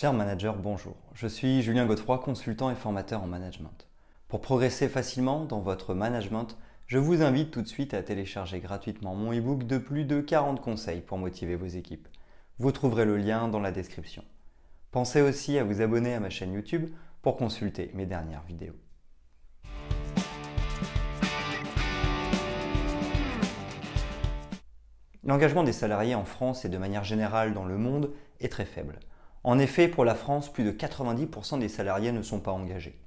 Cher manager, bonjour. Je suis Julien Godefroy, consultant et formateur en management. Pour progresser facilement dans votre management, je vous invite tout de suite à télécharger gratuitement mon e-book de plus de 40 conseils pour motiver vos équipes. Vous trouverez le lien dans la description. Pensez aussi à vous abonner à ma chaîne YouTube pour consulter mes dernières vidéos. L'engagement des salariés en France et de manière générale dans le monde est très faible. En effet, pour la France, plus de 90% des salariés ne sont pas engagés.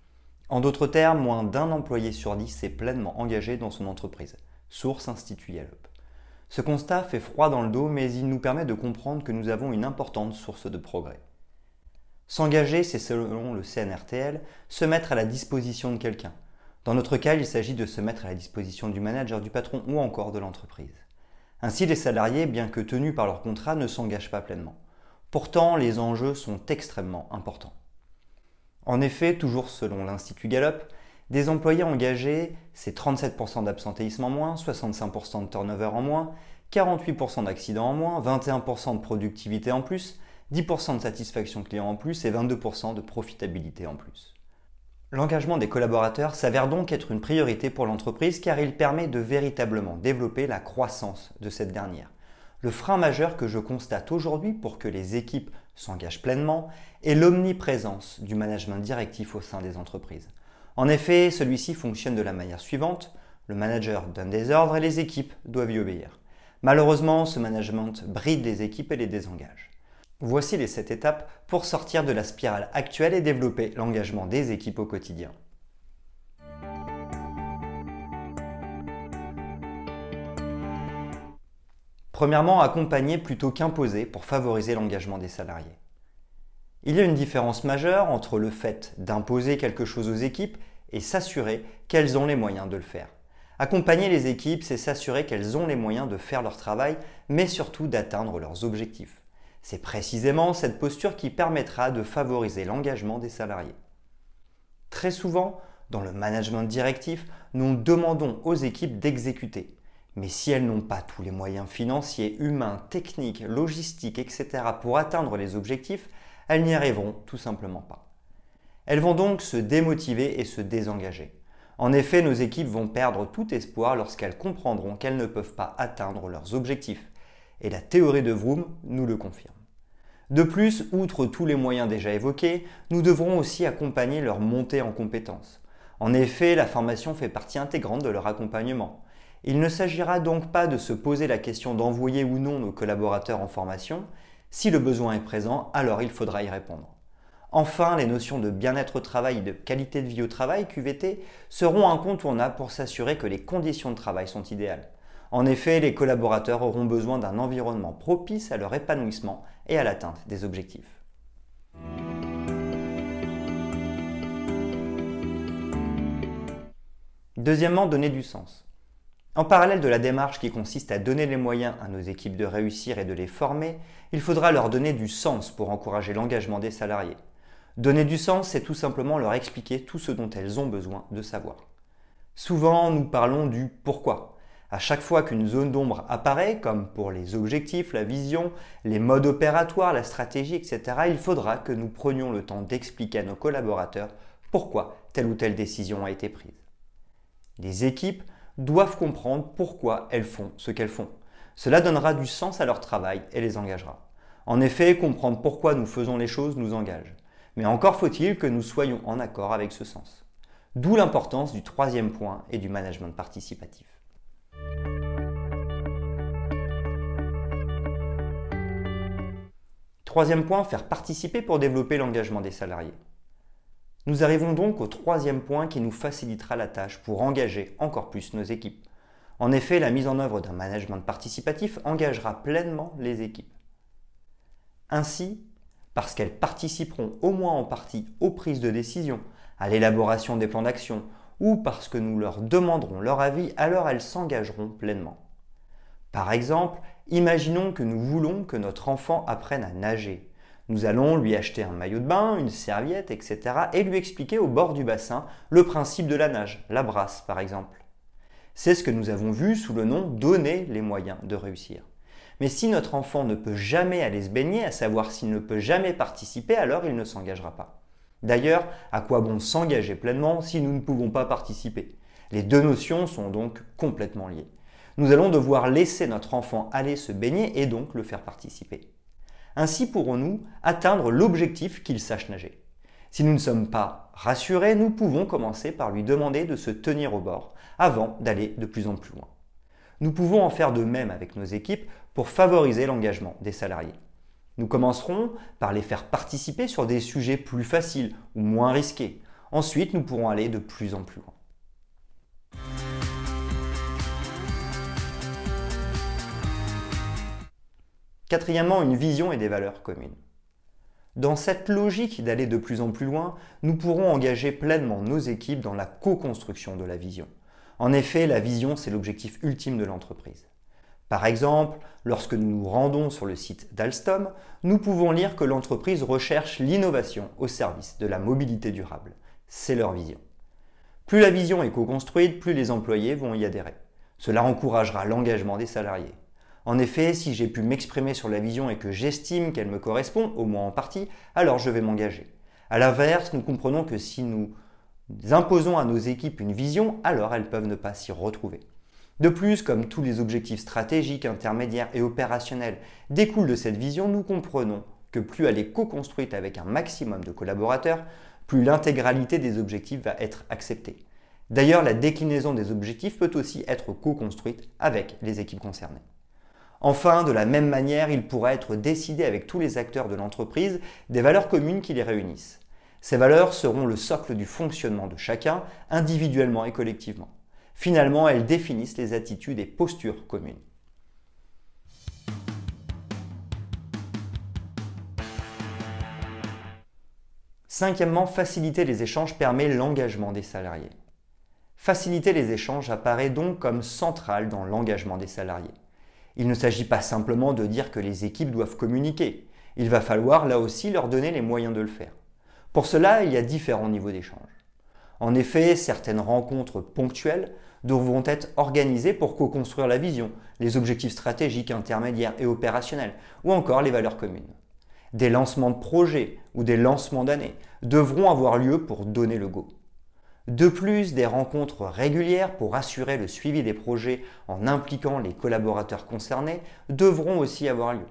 En d'autres termes, moins d'un employé sur dix est pleinement engagé dans son entreprise. Source Institut Gallup. Ce constat fait froid dans le dos, mais il nous permet de comprendre que nous avons une importante source de progrès. S'engager, c'est selon le CNRTL, se mettre à la disposition de quelqu'un. Dans notre cas, il s'agit de se mettre à la disposition du manager, du patron ou encore de l'entreprise. Ainsi, les salariés, bien que tenus par leur contrat, ne s'engagent pas pleinement. Pourtant, les enjeux sont extrêmement importants. En effet, toujours selon l'Institut Gallup, des employés engagés, c'est 37% d'absentéisme en moins, 65% de turnover en moins, 48% d'accidents en moins, 21% de productivité en plus, 10% de satisfaction client en plus et 22% de profitabilité en plus. L'engagement des collaborateurs s'avère donc être une priorité pour l'entreprise car il permet de véritablement développer la croissance de cette dernière. Le frein majeur que je constate aujourd'hui pour que les équipes s'engagent pleinement est l'omniprésence du management directif au sein des entreprises. En effet, celui-ci fonctionne de la manière suivante. Le manager donne des ordres et les équipes doivent y obéir. Malheureusement, ce management bride les équipes et les désengage. Voici les 7 étapes pour sortir de la spirale actuelle et développer l'engagement des équipes au quotidien. Premièrement, accompagner plutôt qu'imposer pour favoriser l'engagement des salariés. Il y a une différence majeure entre le fait d'imposer quelque chose aux équipes et s'assurer qu'elles ont les moyens de le faire. Accompagner les équipes, c'est s'assurer qu'elles ont les moyens de faire leur travail, mais surtout d'atteindre leurs objectifs. C'est précisément cette posture qui permettra de favoriser l'engagement des salariés. Très souvent, dans le management directif, nous demandons aux équipes d'exécuter. Mais si elles n'ont pas tous les moyens financiers, humains, techniques, logistiques, etc. pour atteindre les objectifs, elles n'y arriveront tout simplement pas. Elles vont donc se démotiver et se désengager. En effet, nos équipes vont perdre tout espoir lorsqu'elles comprendront qu'elles ne peuvent pas atteindre leurs objectifs et la théorie de Vroom nous le confirme. De plus, outre tous les moyens déjà évoqués, nous devrons aussi accompagner leur montée en compétences. En effet, la formation fait partie intégrante de leur accompagnement. Il ne s'agira donc pas de se poser la question d'envoyer ou non nos collaborateurs en formation. Si le besoin est présent, alors il faudra y répondre. Enfin, les notions de bien-être au travail et de qualité de vie au travail, QVT, seront incontournables pour s'assurer que les conditions de travail sont idéales. En effet, les collaborateurs auront besoin d'un environnement propice à leur épanouissement et à l'atteinte des objectifs. Deuxièmement, donner du sens. En parallèle de la démarche qui consiste à donner les moyens à nos équipes de réussir et de les former, il faudra leur donner du sens pour encourager l'engagement des salariés. Donner du sens, c'est tout simplement leur expliquer tout ce dont elles ont besoin de savoir. Souvent, nous parlons du pourquoi. À chaque fois qu'une zone d'ombre apparaît, comme pour les objectifs, la vision, les modes opératoires, la stratégie, etc., il faudra que nous prenions le temps d'expliquer à nos collaborateurs pourquoi telle ou telle décision a été prise. Les équipes doivent comprendre pourquoi elles font ce qu'elles font. Cela donnera du sens à leur travail et les engagera. En effet, comprendre pourquoi nous faisons les choses nous engage. Mais encore faut-il que nous soyons en accord avec ce sens. D'où l'importance du troisième point et du management participatif. Troisième point, faire participer pour développer l'engagement des salariés. Nous arrivons donc au troisième point qui nous facilitera la tâche pour engager encore plus nos équipes. En effet, la mise en œuvre d'un management participatif engagera pleinement les équipes. Ainsi, parce qu'elles participeront au moins en partie aux prises de décision, à l'élaboration des plans d'action, ou parce que nous leur demanderons leur avis, alors elles s'engageront pleinement. Par exemple, imaginons que nous voulons que notre enfant apprenne à nager. Nous allons lui acheter un maillot de bain, une serviette, etc. et lui expliquer au bord du bassin le principe de la nage, la brasse par exemple. C'est ce que nous avons vu sous le nom donner les moyens de réussir. Mais si notre enfant ne peut jamais aller se baigner, à savoir s'il ne peut jamais participer, alors il ne s'engagera pas. D'ailleurs, à quoi bon s'engager pleinement si nous ne pouvons pas participer? Les deux notions sont donc complètement liées. Nous allons devoir laisser notre enfant aller se baigner et donc le faire participer. Ainsi pourrons-nous atteindre l'objectif qu'il sache nager. Si nous ne sommes pas rassurés, nous pouvons commencer par lui demander de se tenir au bord avant d'aller de plus en plus loin. Nous pouvons en faire de même avec nos équipes pour favoriser l'engagement des salariés. Nous commencerons par les faire participer sur des sujets plus faciles ou moins risqués. Ensuite, nous pourrons aller de plus en plus loin. Quatrièmement, une vision et des valeurs communes. Dans cette logique d'aller de plus en plus loin, nous pourrons engager pleinement nos équipes dans la co-construction de la vision. En effet, la vision, c'est l'objectif ultime de l'entreprise. Par exemple, lorsque nous nous rendons sur le site d'Alstom, nous pouvons lire que l'entreprise recherche l'innovation au service de la mobilité durable. C'est leur vision. Plus la vision est co-construite, plus les employés vont y adhérer. Cela encouragera l'engagement des salariés. En effet, si j'ai pu m'exprimer sur la vision et que j'estime qu'elle me correspond, au moins en partie, alors je vais m'engager. A l'inverse, nous comprenons que si nous imposons à nos équipes une vision, alors elles peuvent ne pas s'y retrouver. De plus, comme tous les objectifs stratégiques, intermédiaires et opérationnels découlent de cette vision, nous comprenons que plus elle est co-construite avec un maximum de collaborateurs, plus l'intégralité des objectifs va être acceptée. D'ailleurs, la déclinaison des objectifs peut aussi être co-construite avec les équipes concernées. Enfin, de la même manière, il pourra être décidé avec tous les acteurs de l'entreprise des valeurs communes qui les réunissent. Ces valeurs seront le socle du fonctionnement de chacun, individuellement et collectivement. Finalement, elles définissent les attitudes et postures communes. Cinquièmement, faciliter les échanges permet l'engagement des salariés. Faciliter les échanges apparaît donc comme central dans l'engagement des salariés. Il ne s'agit pas simplement de dire que les équipes doivent communiquer. Il va falloir là aussi leur donner les moyens de le faire. Pour cela, il y a différents niveaux d'échange. En effet, certaines rencontres ponctuelles devront être organisées pour co-construire la vision, les objectifs stratégiques, intermédiaires et opérationnels, ou encore les valeurs communes. Des lancements de projets ou des lancements d'années devront avoir lieu pour donner le go. De plus, des rencontres régulières pour assurer le suivi des projets en impliquant les collaborateurs concernés devront aussi avoir lieu.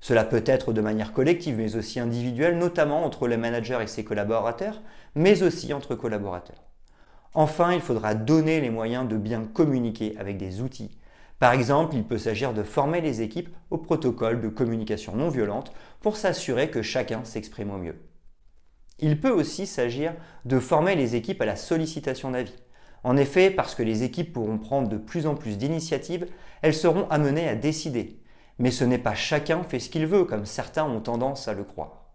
Cela peut être de manière collective mais aussi individuelle, notamment entre le manager et ses collaborateurs, mais aussi entre collaborateurs. Enfin, il faudra donner les moyens de bien communiquer avec des outils. Par exemple, il peut s'agir de former les équipes au protocole de communication non violente pour s'assurer que chacun s'exprime au mieux. Il peut aussi s'agir de former les équipes à la sollicitation d'avis. En effet, parce que les équipes pourront prendre de plus en plus d'initiatives, elles seront amenées à décider. Mais ce n'est pas chacun fait ce qu'il veut, comme certains ont tendance à le croire.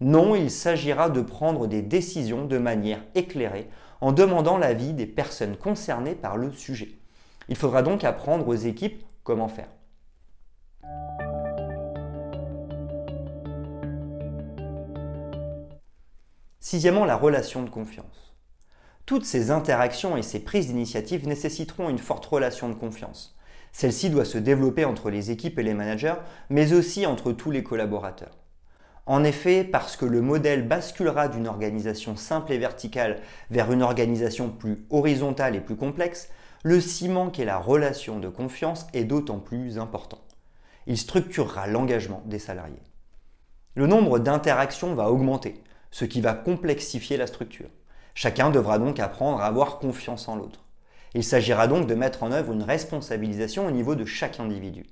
Non, il s'agira de prendre des décisions de manière éclairée en demandant l'avis des personnes concernées par le sujet. Il faudra donc apprendre aux équipes comment faire. Sixièmement, la relation de confiance. Toutes ces interactions et ces prises d'initiative nécessiteront une forte relation de confiance. Celle-ci doit se développer entre les équipes et les managers, mais aussi entre tous les collaborateurs. En effet, parce que le modèle basculera d'une organisation simple et verticale vers une organisation plus horizontale et plus complexe, le ciment qu'est la relation de confiance est d'autant plus important. Il structurera l'engagement des salariés. Le nombre d'interactions va augmenter ce qui va complexifier la structure. Chacun devra donc apprendre à avoir confiance en l'autre. Il s'agira donc de mettre en œuvre une responsabilisation au niveau de chaque individu.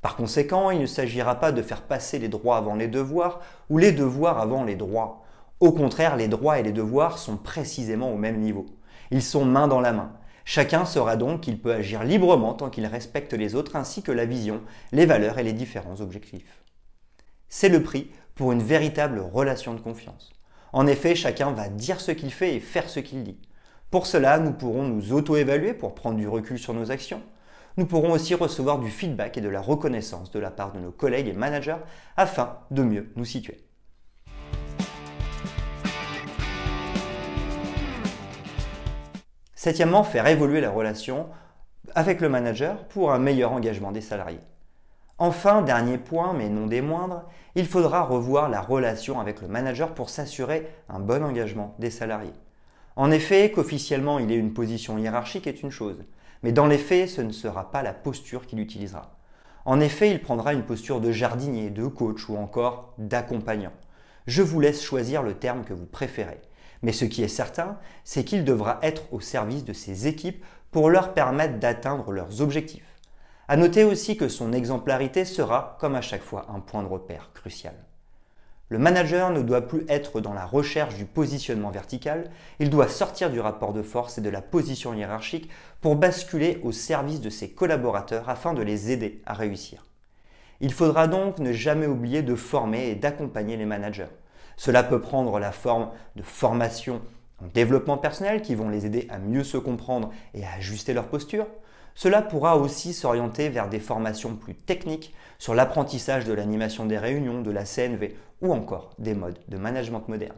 Par conséquent, il ne s'agira pas de faire passer les droits avant les devoirs ou les devoirs avant les droits. Au contraire, les droits et les devoirs sont précisément au même niveau. Ils sont main dans la main. Chacun saura donc qu'il peut agir librement tant qu'il respecte les autres ainsi que la vision, les valeurs et les différents objectifs. C'est le prix pour une véritable relation de confiance. En effet, chacun va dire ce qu'il fait et faire ce qu'il dit. Pour cela, nous pourrons nous auto-évaluer pour prendre du recul sur nos actions. Nous pourrons aussi recevoir du feedback et de la reconnaissance de la part de nos collègues et managers afin de mieux nous situer. Septièmement, faire évoluer la relation avec le manager pour un meilleur engagement des salariés. Enfin, dernier point, mais non des moindres, il faudra revoir la relation avec le manager pour s'assurer un bon engagement des salariés. En effet, qu'officiellement il ait une position hiérarchique est une chose, mais dans les faits, ce ne sera pas la posture qu'il utilisera. En effet, il prendra une posture de jardinier, de coach ou encore d'accompagnant. Je vous laisse choisir le terme que vous préférez. Mais ce qui est certain, c'est qu'il devra être au service de ses équipes pour leur permettre d'atteindre leurs objectifs. À noter aussi que son exemplarité sera, comme à chaque fois, un point de repère crucial. Le manager ne doit plus être dans la recherche du positionnement vertical, il doit sortir du rapport de force et de la position hiérarchique pour basculer au service de ses collaborateurs afin de les aider à réussir. Il faudra donc ne jamais oublier de former et d'accompagner les managers. Cela peut prendre la forme de formation en développement personnel qui vont les aider à mieux se comprendre et à ajuster leur posture. Cela pourra aussi s'orienter vers des formations plus techniques sur l'apprentissage de l'animation des réunions, de la CNV ou encore des modes de management moderne.